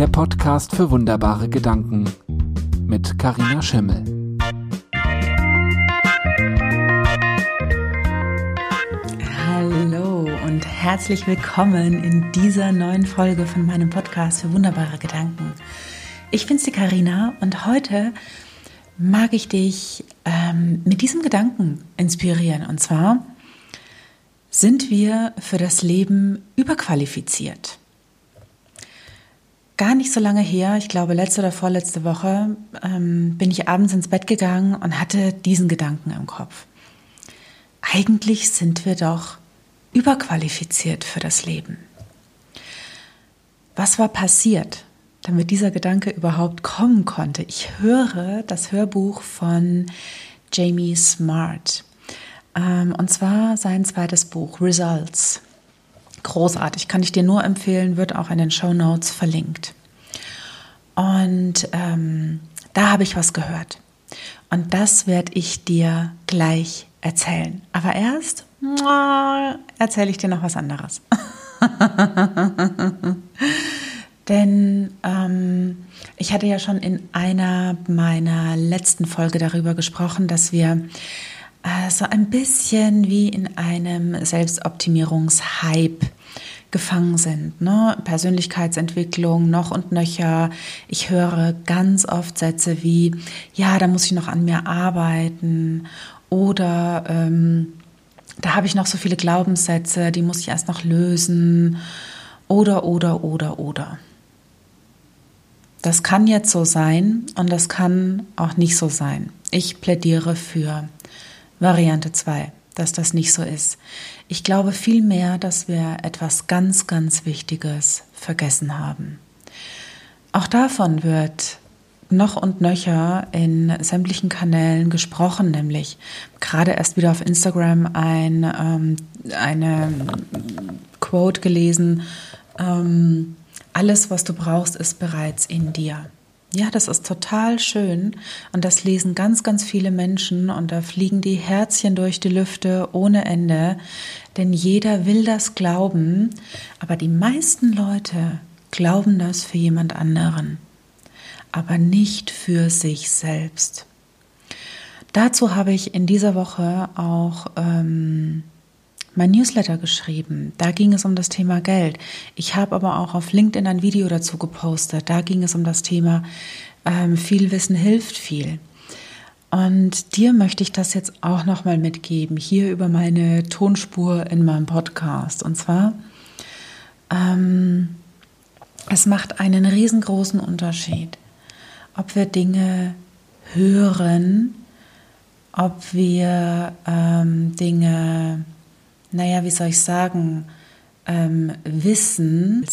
der Podcast für wunderbare Gedanken mit Karina Schimmel. Hallo und herzlich willkommen in dieser neuen Folge von meinem Podcast für wunderbare Gedanken. Ich bin's die Karina und heute mag ich dich ähm, mit diesem Gedanken inspirieren und zwar sind wir für das Leben überqualifiziert? Gar nicht so lange her, ich glaube letzte oder vorletzte Woche, ähm, bin ich abends ins Bett gegangen und hatte diesen Gedanken im Kopf. Eigentlich sind wir doch überqualifiziert für das Leben. Was war passiert, damit dieser Gedanke überhaupt kommen konnte? Ich höre das Hörbuch von Jamie Smart. Ähm, und zwar sein zweites Buch, Results. Großartig, kann ich dir nur empfehlen, wird auch in den Show Notes verlinkt. Und ähm, da habe ich was gehört. Und das werde ich dir gleich erzählen. Aber erst erzähle ich dir noch was anderes. Denn ähm, ich hatte ja schon in einer meiner letzten Folge darüber gesprochen, dass wir so ein bisschen wie in einem Selbstoptimierungshype gefangen sind. Ne? Persönlichkeitsentwicklung noch und nöcher. Ich höre ganz oft Sätze wie, ja, da muss ich noch an mir arbeiten oder ähm, da habe ich noch so viele Glaubenssätze, die muss ich erst noch lösen oder, oder, oder, oder. Das kann jetzt so sein und das kann auch nicht so sein. Ich plädiere für Variante 2, dass das nicht so ist. Ich glaube vielmehr, dass wir etwas ganz, ganz Wichtiges vergessen haben. Auch davon wird noch und nöcher in sämtlichen Kanälen gesprochen, nämlich gerade erst wieder auf Instagram ein, ähm, eine Quote gelesen, ähm, alles, was du brauchst, ist bereits in dir. Ja, das ist total schön. Und das lesen ganz, ganz viele Menschen. Und da fliegen die Herzchen durch die Lüfte ohne Ende, denn jeder will das glauben, aber die meisten Leute glauben das für jemand anderen, aber nicht für sich selbst. Dazu habe ich in dieser Woche auch ähm, mein Newsletter geschrieben. Da ging es um das Thema Geld. Ich habe aber auch auf LinkedIn ein Video dazu gepostet. Da ging es um das Thema ähm, viel Wissen hilft viel. Und dir möchte ich das jetzt auch nochmal mitgeben, hier über meine Tonspur in meinem Podcast. Und zwar, ähm, es macht einen riesengroßen Unterschied, ob wir Dinge hören, ob wir ähm, Dinge naja, wie soll ich sagen, ähm, Wissen,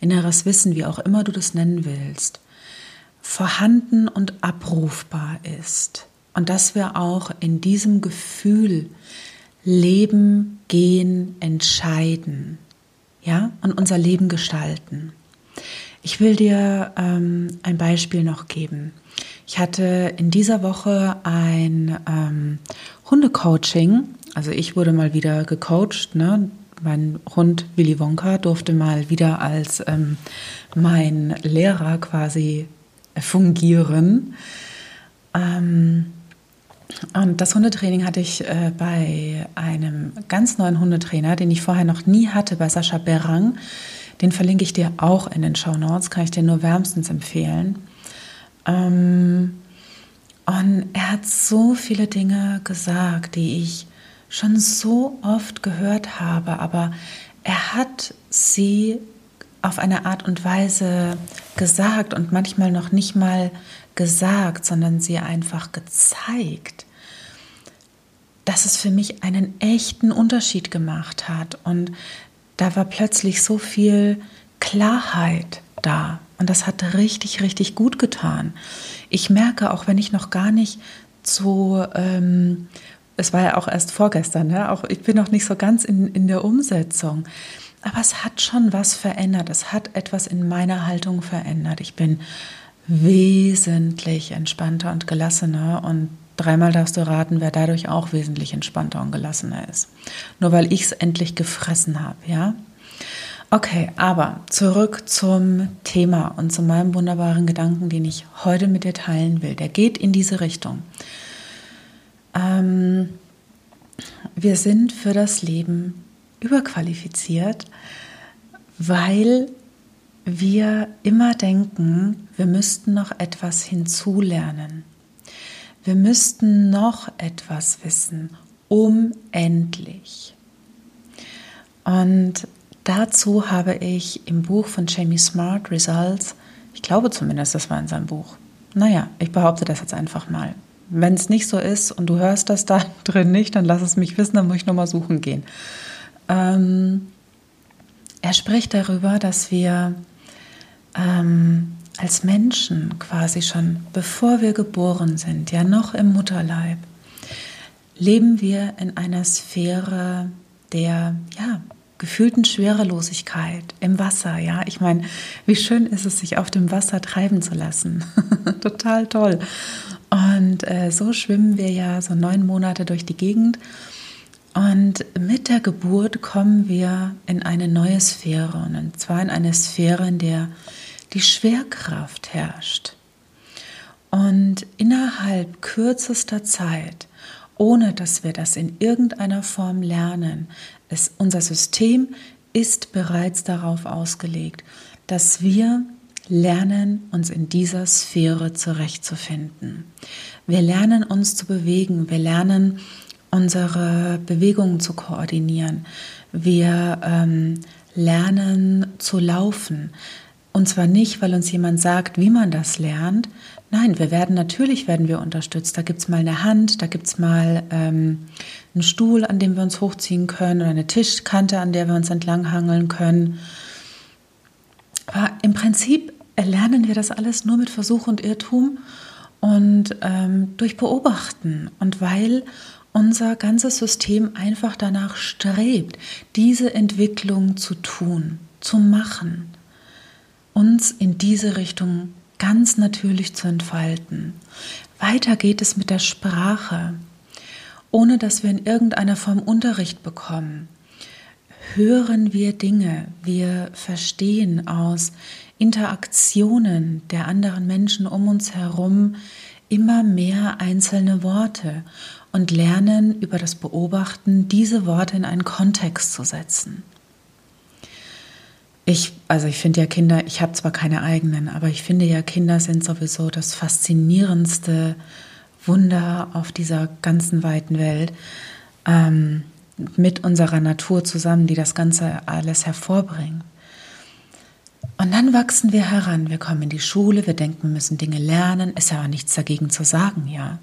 inneres Wissen, wie auch immer du das nennen willst, vorhanden und abrufbar ist. Und dass wir auch in diesem Gefühl leben, gehen, entscheiden, ja, und unser Leben gestalten. Ich will dir ähm, ein Beispiel noch geben. Ich hatte in dieser Woche ein ähm, Hundecoaching also ich wurde mal wieder gecoacht. Ne? Mein Hund Willy Wonka durfte mal wieder als ähm, mein Lehrer quasi fungieren. Ähm, und das Hundetraining hatte ich äh, bei einem ganz neuen Hundetrainer, den ich vorher noch nie hatte, bei Sascha Berang. Den verlinke ich dir auch in den Show Notes, kann ich dir nur wärmstens empfehlen. Ähm, und er hat so viele Dinge gesagt, die ich schon so oft gehört habe, aber er hat sie auf eine Art und Weise gesagt und manchmal noch nicht mal gesagt, sondern sie einfach gezeigt, dass es für mich einen echten Unterschied gemacht hat. Und da war plötzlich so viel Klarheit da. Und das hat richtig, richtig gut getan. Ich merke, auch wenn ich noch gar nicht so ähm, es war ja auch erst vorgestern, ne? auch ich bin noch nicht so ganz in, in der Umsetzung. Aber es hat schon was verändert. Es hat etwas in meiner Haltung verändert. Ich bin wesentlich entspannter und gelassener und dreimal darfst du raten, wer dadurch auch wesentlich entspannter und gelassener ist. Nur weil ich es endlich gefressen habe, ja. Okay, aber zurück zum Thema und zu meinem wunderbaren Gedanken, den ich heute mit dir teilen will. Der geht in diese Richtung. Ähm, wir sind für das Leben überqualifiziert, weil wir immer denken, wir müssten noch etwas hinzulernen. Wir müssten noch etwas wissen, unendlich. Und dazu habe ich im Buch von Jamie Smart Results, ich glaube zumindest, das war in seinem Buch. Naja, ich behaupte das jetzt einfach mal. Wenn es nicht so ist und du hörst das da drin nicht, dann lass es mich wissen, dann muss ich nochmal suchen gehen. Ähm, er spricht darüber, dass wir ähm, als Menschen quasi schon, bevor wir geboren sind, ja noch im Mutterleib, leben wir in einer Sphäre der ja, gefühlten Schwerelosigkeit im Wasser. Ja, ich meine, wie schön ist es, sich auf dem Wasser treiben zu lassen. Total toll. Und äh, so schwimmen wir ja so neun Monate durch die Gegend. Und mit der Geburt kommen wir in eine neue Sphäre. Und zwar in eine Sphäre, in der die Schwerkraft herrscht. Und innerhalb kürzester Zeit, ohne dass wir das in irgendeiner Form lernen, ist unser System ist bereits darauf ausgelegt, dass wir lernen, uns in dieser Sphäre zurechtzufinden. Wir lernen uns zu bewegen, wir lernen unsere Bewegungen zu koordinieren, wir ähm, lernen zu laufen. Und zwar nicht, weil uns jemand sagt, wie man das lernt. Nein, wir werden natürlich werden wir unterstützt. Da gibt es mal eine Hand, da gibt es mal ähm, einen Stuhl, an dem wir uns hochziehen können oder eine Tischkante, an der wir uns entlanghangeln können. Aber im Prinzip erlernen wir das alles nur mit Versuch und Irrtum und ähm, durch Beobachten. Und weil unser ganzes System einfach danach strebt, diese Entwicklung zu tun, zu machen uns in diese Richtung ganz natürlich zu entfalten. Weiter geht es mit der Sprache, ohne dass wir in irgendeiner Form Unterricht bekommen. Hören wir Dinge, wir verstehen aus Interaktionen der anderen Menschen um uns herum immer mehr einzelne Worte und lernen über das Beobachten diese Worte in einen Kontext zu setzen. Ich, also ich finde ja Kinder, ich habe zwar keine eigenen, aber ich finde ja Kinder sind sowieso das faszinierendste Wunder auf dieser ganzen weiten Welt. Ähm, mit unserer Natur zusammen, die das Ganze alles hervorbringen. Und dann wachsen wir heran, wir kommen in die Schule, wir denken, wir müssen Dinge lernen, ist ja aber nichts dagegen zu sagen, ja.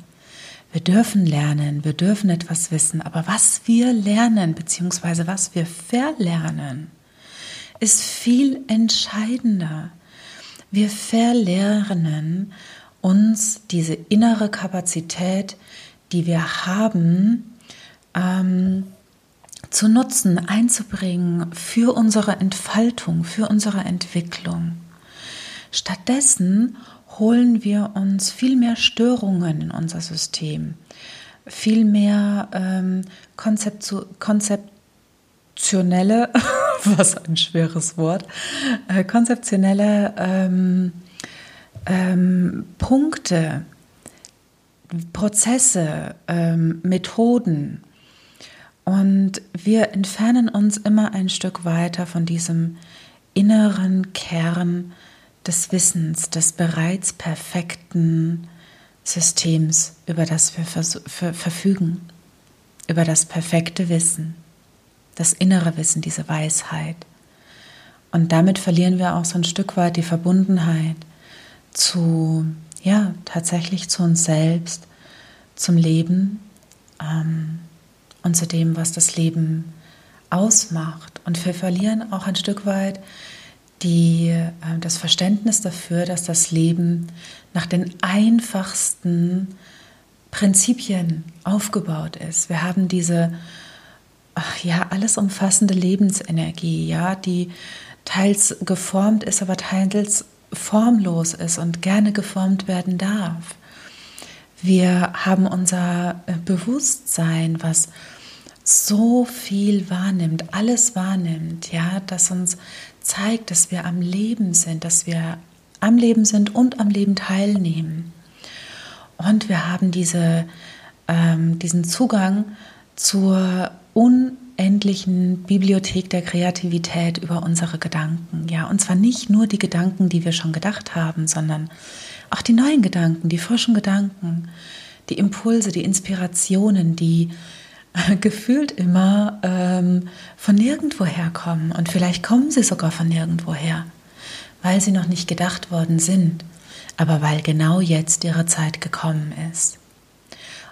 Wir dürfen lernen, wir dürfen etwas wissen, aber was wir lernen, beziehungsweise was wir verlernen, ist viel entscheidender. Wir verlernen uns diese innere Kapazität, die wir haben, ähm, zu nutzen, einzubringen für unsere Entfaltung, für unsere Entwicklung. Stattdessen holen wir uns viel mehr Störungen in unser System, viel mehr ähm, konzeptionelle was ein schweres Wort, äh, konzeptionelle ähm, ähm, Punkte, Prozesse, ähm, Methoden. Und wir entfernen uns immer ein Stück weiter von diesem inneren Kern des Wissens, des bereits perfekten Systems, über das wir verfügen, über das perfekte Wissen das innere Wissen, diese Weisheit. Und damit verlieren wir auch so ein Stück weit die Verbundenheit zu, ja, tatsächlich zu uns selbst, zum Leben ähm, und zu dem, was das Leben ausmacht. Und wir verlieren auch ein Stück weit die, äh, das Verständnis dafür, dass das Leben nach den einfachsten Prinzipien aufgebaut ist. Wir haben diese ach ja, alles umfassende Lebensenergie, ja, die teils geformt ist, aber teils formlos ist und gerne geformt werden darf. Wir haben unser äh, Bewusstsein, was so viel wahrnimmt, alles wahrnimmt, ja, das uns zeigt, dass wir am Leben sind, dass wir am Leben sind und am Leben teilnehmen. Und wir haben diese, ähm, diesen Zugang zur unendlichen Bibliothek der Kreativität über unsere Gedanken. Ja, und zwar nicht nur die Gedanken, die wir schon gedacht haben, sondern auch die neuen Gedanken, die frischen Gedanken, die Impulse, die Inspirationen, die gefühlt immer ähm, von nirgendwoher kommen. Und vielleicht kommen sie sogar von nirgendwoher, weil sie noch nicht gedacht worden sind, aber weil genau jetzt ihre Zeit gekommen ist.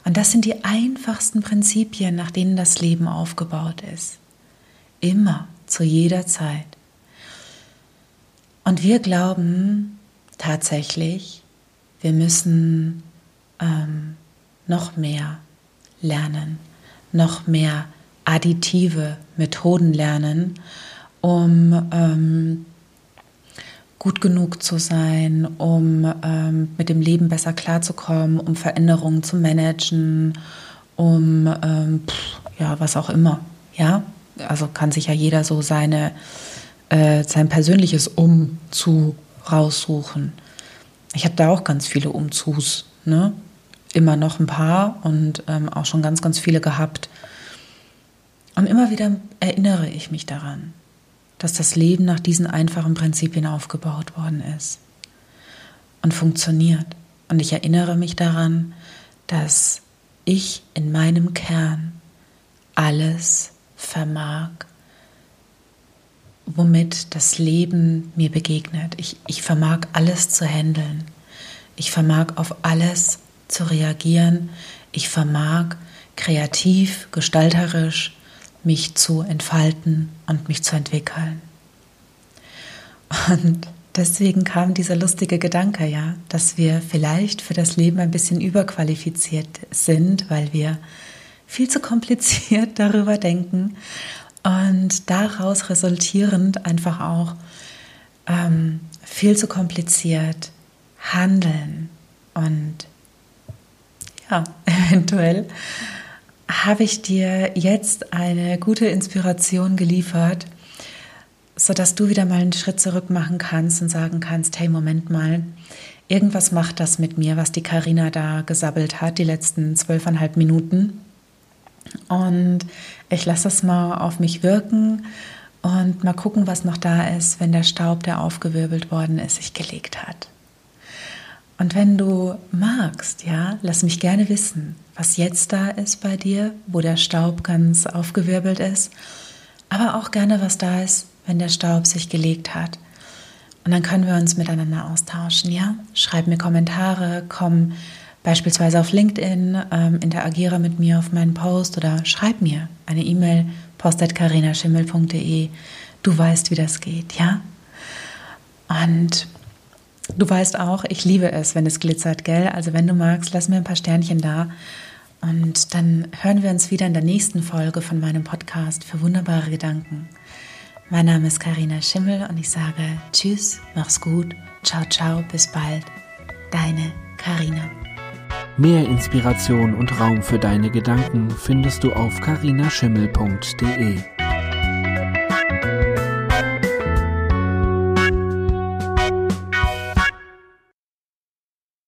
Und das sind die einfachsten Prinzipien, nach denen das Leben aufgebaut ist. Immer, zu jeder Zeit. Und wir glauben tatsächlich, wir müssen ähm, noch mehr lernen, noch mehr additive Methoden lernen, um ähm, gut genug zu sein, um ähm, mit dem Leben besser klarzukommen, um Veränderungen zu managen, um ähm, pff, ja was auch immer. Ja, also kann sich ja jeder so seine äh, sein persönliches Um zu raussuchen. Ich habe da auch ganz viele Umzus, ne? Immer noch ein paar und ähm, auch schon ganz, ganz viele gehabt. Und immer wieder erinnere ich mich daran dass das Leben nach diesen einfachen Prinzipien aufgebaut worden ist und funktioniert. Und ich erinnere mich daran, dass ich in meinem Kern alles vermag, womit das Leben mir begegnet. Ich, ich vermag alles zu handeln. Ich vermag auf alles zu reagieren. Ich vermag kreativ, gestalterisch mich zu entfalten und mich zu entwickeln. Und deswegen kam dieser lustige Gedanke, ja, dass wir vielleicht für das Leben ein bisschen überqualifiziert sind, weil wir viel zu kompliziert darüber denken und daraus resultierend einfach auch ähm, viel zu kompliziert handeln und ja, eventuell habe ich dir jetzt eine gute Inspiration geliefert, sodass du wieder mal einen Schritt zurück machen kannst und sagen kannst, hey, Moment mal, irgendwas macht das mit mir, was die Karina da gesabbelt hat, die letzten zwölfeinhalb Minuten. Und ich lasse es mal auf mich wirken und mal gucken, was noch da ist, wenn der Staub, der aufgewirbelt worden ist, sich gelegt hat. Und wenn du magst, ja, lass mich gerne wissen, was jetzt da ist bei dir, wo der Staub ganz aufgewirbelt ist, aber auch gerne, was da ist, wenn der Staub sich gelegt hat. Und dann können wir uns miteinander austauschen, ja? Schreib mir Kommentare, komm beispielsweise auf LinkedIn, ähm, interagiere mit mir auf meinen Post oder schreib mir eine E-Mail, post.carinaschimmel.de. Du weißt, wie das geht, ja? Und Du weißt auch, ich liebe es, wenn es glitzert, gell? Also wenn du magst, lass mir ein paar Sternchen da. Und dann hören wir uns wieder in der nächsten Folge von meinem Podcast für wunderbare Gedanken. Mein Name ist Karina Schimmel und ich sage Tschüss, mach's gut, ciao, ciao, bis bald. Deine Karina. Mehr Inspiration und Raum für deine Gedanken findest du auf karinaschimmel.de.